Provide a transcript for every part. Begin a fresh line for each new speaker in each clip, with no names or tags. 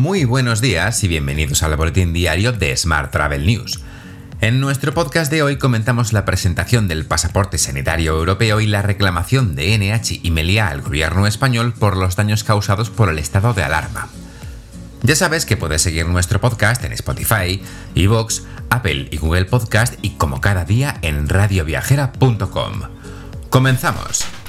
Muy buenos días y bienvenidos al boletín diario de Smart Travel News. En nuestro podcast de hoy comentamos la presentación del pasaporte sanitario europeo y la reclamación de NH y Meliá al gobierno español por los daños causados por el estado de alarma. Ya sabes que puedes seguir nuestro podcast en Spotify, Evox, Apple y Google Podcast y como cada día en radioviajera.com. ¡Comenzamos!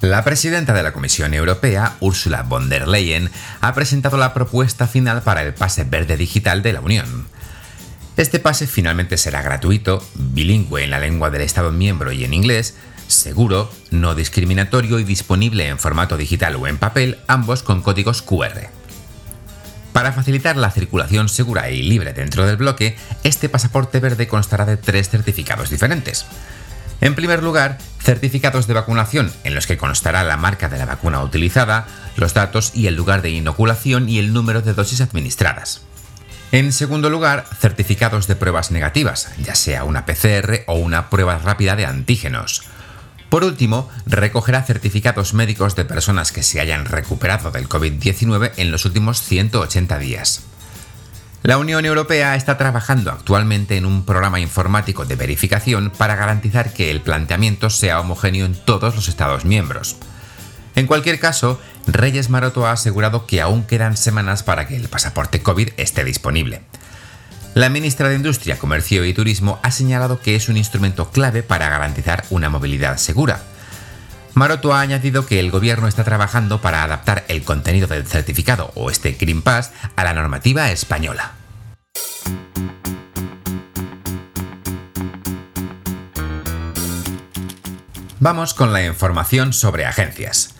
La presidenta de la Comisión Europea, Ursula von der Leyen, ha presentado la propuesta final para el pase verde digital de la Unión. Este pase finalmente será gratuito, bilingüe en la lengua del Estado miembro y en inglés, seguro, no discriminatorio y disponible en formato digital o en papel, ambos con códigos QR. Para facilitar la circulación segura y libre dentro del bloque, este pasaporte verde constará de tres certificados diferentes. En primer lugar, certificados de vacunación en los que constará la marca de la vacuna utilizada, los datos y el lugar de inoculación y el número de dosis administradas. En segundo lugar, certificados de pruebas negativas, ya sea una PCR o una prueba rápida de antígenos. Por último, recogerá certificados médicos de personas que se hayan recuperado del COVID-19 en los últimos 180 días. La Unión Europea está trabajando actualmente en un programa informático de verificación para garantizar que el planteamiento sea homogéneo en todos los Estados miembros. En cualquier caso, Reyes Maroto ha asegurado que aún quedan semanas para que el pasaporte COVID esté disponible. La ministra de Industria, Comercio y Turismo ha señalado que es un instrumento clave para garantizar una movilidad segura Maroto ha añadido que el gobierno está trabajando para adaptar el contenido del certificado o este Green Pass a la normativa española. Vamos con la información sobre agencias.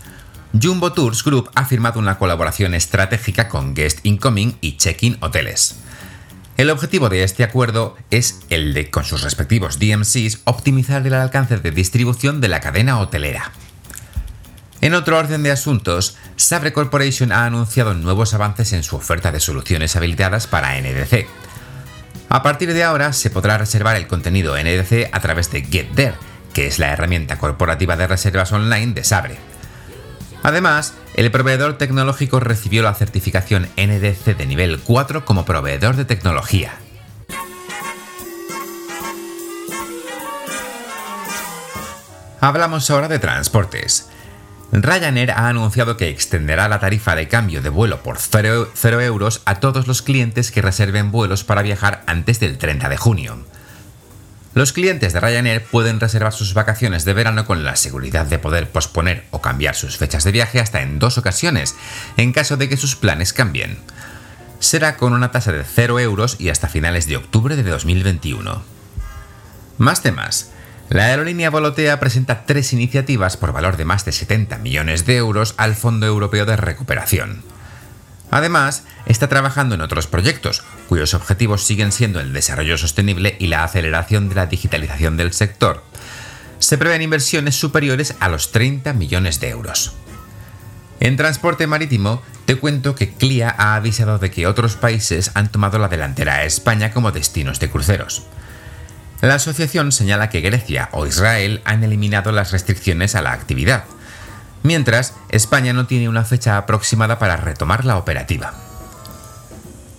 Jumbo Tours Group ha firmado una colaboración estratégica con Guest Incoming y Check-in Hoteles. El objetivo de este acuerdo es el de, con sus respectivos DMCs, optimizar el alcance de distribución de la cadena hotelera. En otro orden de asuntos, Sabre Corporation ha anunciado nuevos avances en su oferta de soluciones habilitadas para NDC. A partir de ahora se podrá reservar el contenido NDC a través de GetThere, que es la herramienta corporativa de reservas online de Sabre. Además, el proveedor tecnológico recibió la certificación NDC de nivel 4 como proveedor de tecnología. Hablamos ahora de transportes. Ryanair ha anunciado que extenderá la tarifa de cambio de vuelo por 0, euros a todos los clientes que reserven vuelos para viajar antes del 30 de junio. Los clientes de Ryanair pueden reservar sus vacaciones de verano con la seguridad de poder posponer o cambiar sus fechas de viaje hasta en dos ocasiones, en caso de que sus planes cambien. Será con una tasa de 0 euros y hasta finales de octubre de 2021. Más temas. La aerolínea Volotea presenta tres iniciativas por valor de más de 70 millones de euros al Fondo Europeo de Recuperación. Además, está trabajando en otros proyectos, cuyos objetivos siguen siendo el desarrollo sostenible y la aceleración de la digitalización del sector. Se prevén inversiones superiores a los 30 millones de euros. En transporte marítimo, te cuento que CLIA ha avisado de que otros países han tomado la delantera a España como destinos de cruceros. La asociación señala que Grecia o Israel han eliminado las restricciones a la actividad, mientras España no tiene una fecha aproximada para retomar la operativa.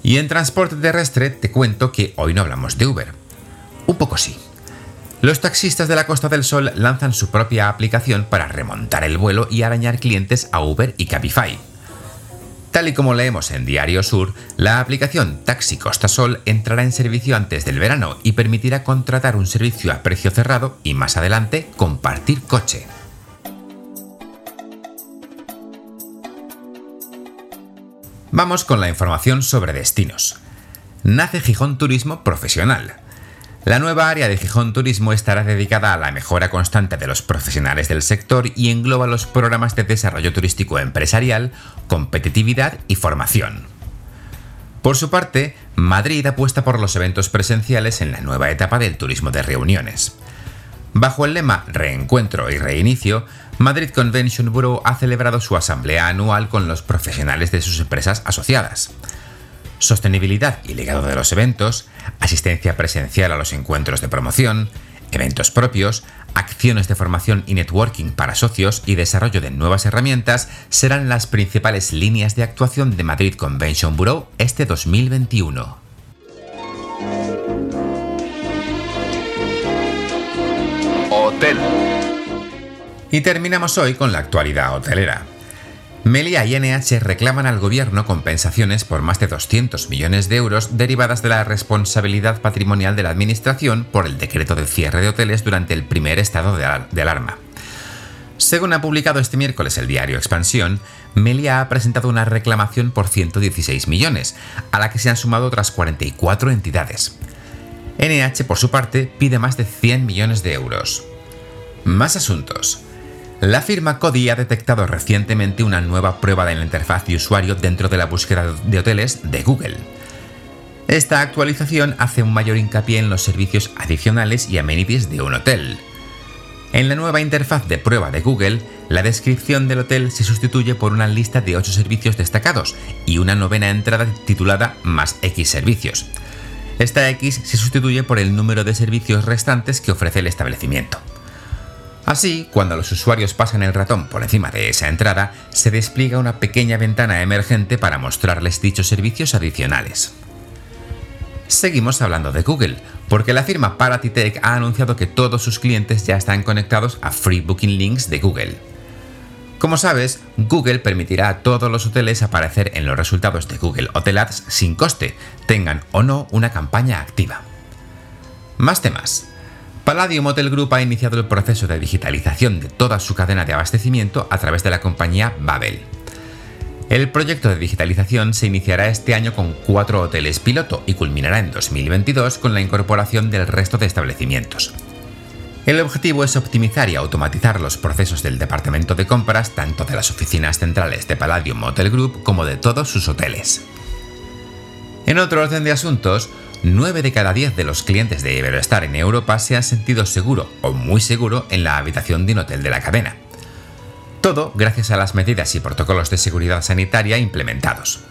Y en transporte terrestre te cuento que hoy no hablamos de Uber. Un poco sí. Los taxistas de la Costa del Sol lanzan su propia aplicación para remontar el vuelo y arañar clientes a Uber y Cabify. Tal y como leemos en Diario Sur, la aplicación Taxi Costa Sol entrará en servicio antes del verano y permitirá contratar un servicio a precio cerrado y más adelante compartir coche. Vamos con la información sobre destinos. Nace Gijón Turismo Profesional la nueva área de Gijón Turismo estará dedicada a la mejora constante de los profesionales del sector y engloba los programas de desarrollo turístico empresarial, competitividad y formación. Por su parte, Madrid apuesta por los eventos presenciales en la nueva etapa del turismo de reuniones. Bajo el lema Reencuentro y Reinicio, Madrid Convention Bureau ha celebrado su asamblea anual con los profesionales de sus empresas asociadas. sostenibilidad y legado de los eventos, asistencia presencial a los encuentros de promoción, eventos propios, acciones de formación y networking para socios y desarrollo de nuevas herramientas serán las principales líneas de actuación de Madrid Convention Bureau este 2021. Y terminamos hoy con la actualidad hotelera. Melia y NH reclaman al gobierno compensaciones por más de 200 millones de euros derivadas de la responsabilidad patrimonial de la Administración por el decreto de cierre de hoteles durante el primer estado de, alarma. Según ha publicado este miércoles el diario Expansión, Melia ha presentado una reclamación por 116 millones, a la que se han sumado otras 44 entidades. NH, por su parte, pide más de 100 millones de euros. Más asuntos. La firma Cody ha detectado recientemente una nueva prueba de la interfaz de usuario dentro de la búsqueda de hoteles de Google. Esta actualización hace un mayor hincapié en los servicios adicionales y amenities de un hotel. En la nueva interfaz de prueba de Google, la descripción del hotel se sustituye por una lista de 8 servicios destacados y una novena entrada titulada Más X servicios. Esta X se sustituye por el número de servicios restantes que ofrece el establecimiento. Así, cuando los usuarios pasan el ratón por encima de esa entrada, se despliega una pequeña ventana emergente para mostrarles dichos servicios adicionales. Seguimos hablando de Google, porque la firma Paratitech ha anunciado que todos sus clientes ya están conectados a Free Booking Links de Google. Como sabes, Google permitirá a todos los hoteles aparecer en los resultados de Google Hotel Ads sin coste, tengan o no una campaña activa. Más temas. Palladium Hotel Group ha iniciado el proceso de digitalización de toda su cadena de abastecimiento a través de la compañía Babel. El proyecto de digitalización se iniciará este año con cuatro hoteles piloto y culminará en 2022 con la incorporación del resto de establecimientos. El objetivo es optimizar y automatizar los procesos del departamento de compras tanto de las oficinas centrales de Palladium Hotel Group como de todos sus hoteles. En otro orden de asuntos, 9 de cada 10 de los clientes de Iberostar en Europa se han sentido seguro o muy seguro en la habitación de un hotel de la cadena. Todo gracias a las medidas y protocolos de seguridad sanitaria implementados.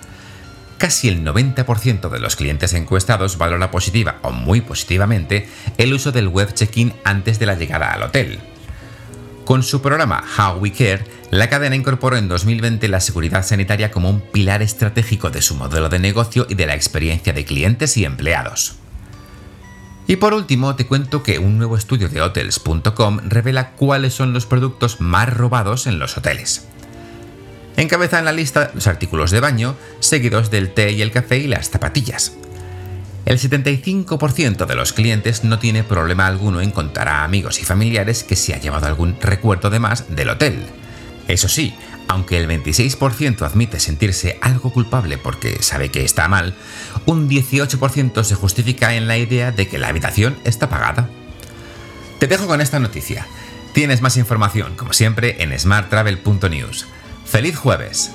Casi el 90% de los clientes encuestados valora positiva o muy positivamente el uso del web check-in antes de la llegada al hotel. Con su programa How We Care, la cadena incorporó en 2020 la seguridad sanitaria como un pilar estratégico de su modelo de negocio y de la experiencia de clientes y empleados. Y por último, te cuento que un nuevo estudio de hotels.com revela cuáles son los productos más robados en los hoteles. Encabezan la lista los artículos de baño, seguidos del té y el café y las zapatillas. El 75% de los clientes no tiene problema alguno en contar a amigos y familiares que se ha llevado algún recuerdo de más del hotel. Eso sí, aunque el 26% admite sentirse algo culpable porque sabe que está mal, un 18% se justifica en la idea de que la habitación está pagada. Te dejo con esta noticia. Tienes más información, como siempre, en smarttravel.news. ¡Feliz jueves!